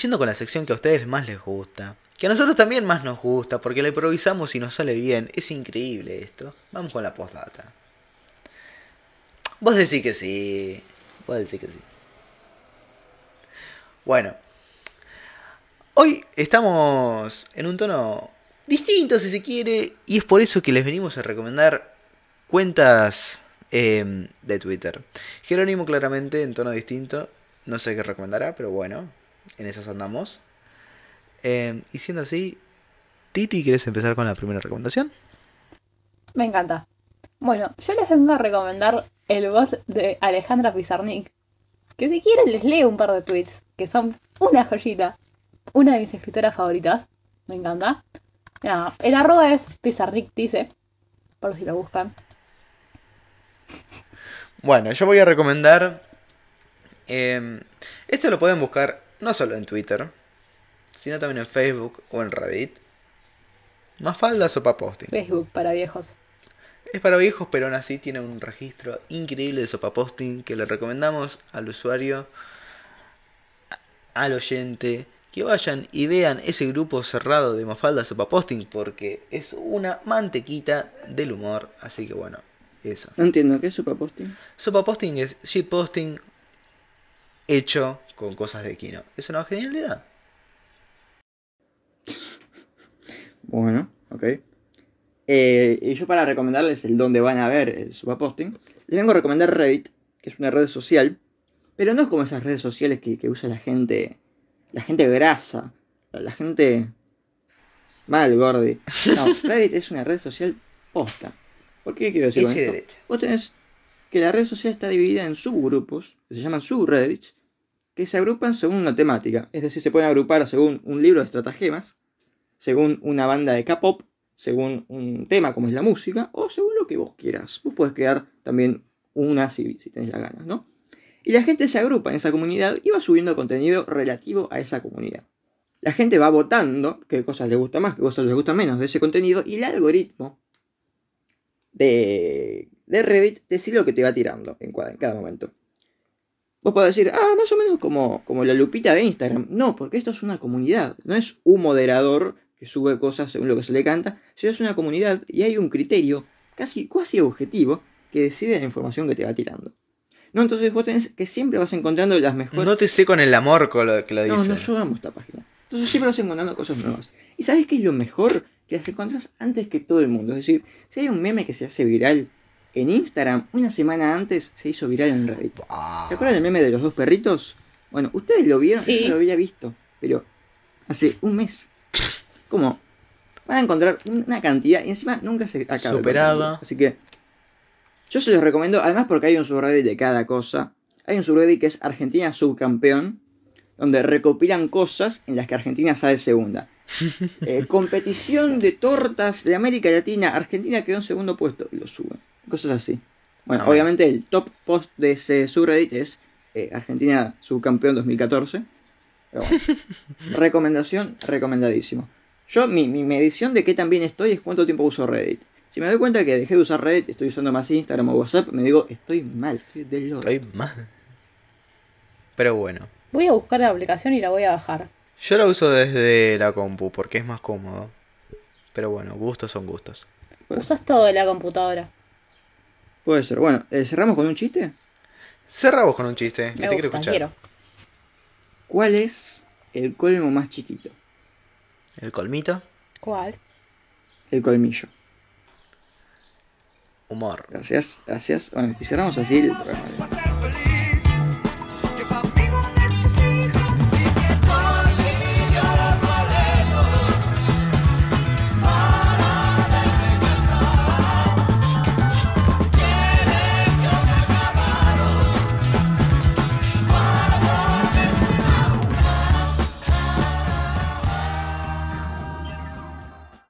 yendo con la sección que a ustedes más les gusta, que a nosotros también más nos gusta, porque la improvisamos y nos sale bien. Es increíble esto. Vamos con la postdata. Vos decís que sí. Vos decís que sí. Bueno. Hoy estamos en un tono distinto, si se quiere, y es por eso que les venimos a recomendar cuentas eh, de Twitter. Jerónimo claramente en tono distinto. No sé qué recomendará, pero bueno, en esas andamos. Eh, y siendo así, Titi, ¿quieres empezar con la primera recomendación? Me encanta. Bueno, yo les vengo a recomendar el voz de Alejandra Pizarnik. Que si quieren les leo un par de tweets, que son una joyita. Una de mis escritoras favoritas. Me encanta. Nada, el arroba es Pizarnik dice. Por si lo buscan. Bueno, yo voy a recomendar. eh, esto lo pueden buscar no solo en Twitter, sino también en Facebook o en Reddit. Mafalda Sopa Posting. Facebook para viejos. Es para viejos, pero aún así tiene un registro increíble de Sopa Posting que le recomendamos al usuario, al oyente, que vayan y vean ese grupo cerrado de Mafalda Sopa Posting porque es una mantequita del humor. Así que bueno, eso. No entiendo, ¿qué es superposting? Sopa Posting es shitposting hecho con cosas de Kino. Es una genialidad. Bueno, ok. Eh, y yo para recomendarles el donde van a ver el superposting, les vengo a recomendar Reddit, que es una red social, pero no es como esas redes sociales que, que usa la gente, la gente grasa, la, gente mal, gordi. No, Reddit es una red social posta. ¿Por qué quiero decir esto? derecha. Vos tenés que la red social está dividida en subgrupos, que se llaman subreddits, que se agrupan según una temática. Es decir, se pueden agrupar según un libro de estratagemas, según una banda de K-pop, según un tema como es la música, o según lo que vos quieras. Vos podés crear también una si, si tenés las ganas, ¿no? Y la gente se agrupa en esa comunidad y va subiendo contenido relativo a esa comunidad. La gente va votando qué cosas le gusta más, qué cosas les gusta menos de ese contenido, y el algoritmo de, de Reddit decide lo que te va tirando en cada momento. Vos podés decir, ah, más o menos como, como la lupita de Instagram. No, porque esto es una comunidad, no es un moderador que sube cosas según lo que se le canta, sino es una comunidad y hay un criterio casi, casi objetivo que decide la información que te va tirando. No, entonces vos tenés que siempre vas encontrando las mejores... No te sé con el amor con lo que lo No, dice. no, yo amo esta página. Entonces siempre vas encontrando cosas nuevas. ¿Y sabes qué es lo mejor? Que las encontrás antes que todo el mundo. Es decir, si hay un meme que se hace viral en Instagram, una semana antes se hizo viral en Reddit. ¿Se acuerdan del meme de los dos perritos? Bueno, ustedes lo vieron, Sí. yo ya lo había visto, pero hace un mes. ¿Cómo? Van a encontrar una cantidad y encima nunca se acaba. Superada. Así que yo se los recomiendo, además porque hay un subreddit de cada cosa. Hay un subreddit que es Argentina subcampeón, donde recopilan cosas en las que Argentina sale segunda. Eh, competición de tortas de América Latina, Argentina quedó en segundo puesto y lo suben. Cosas así. Bueno, Ah, obviamente el top post de ese subreddit es eh, Argentina subcampeón 2014. Pero bueno, recomendación, recomendadísimo. Yo, mi, mi medición de qué tan bien estoy es cuánto tiempo uso Reddit. Si me doy cuenta que dejé de usar Reddit, estoy usando más Instagram o WhatsApp, me digo, estoy mal, estoy del. Estoy mal. Pero bueno. Voy a buscar la aplicación y la voy a bajar. Yo la uso desde la compu porque es más cómodo. Pero bueno, gustos son gustos. Usas todo de la computadora. puede ser. Bueno, eh, ¿cerramos con un chiste? Cerramos con un chiste que te quiero gusta, escuchar. quiero. ¿Cuál es el colmo más chiquito? El colmito, ¿Cuál? El colmillo. humor. Gracias, gracias. Bueno, y cerramos así el programa.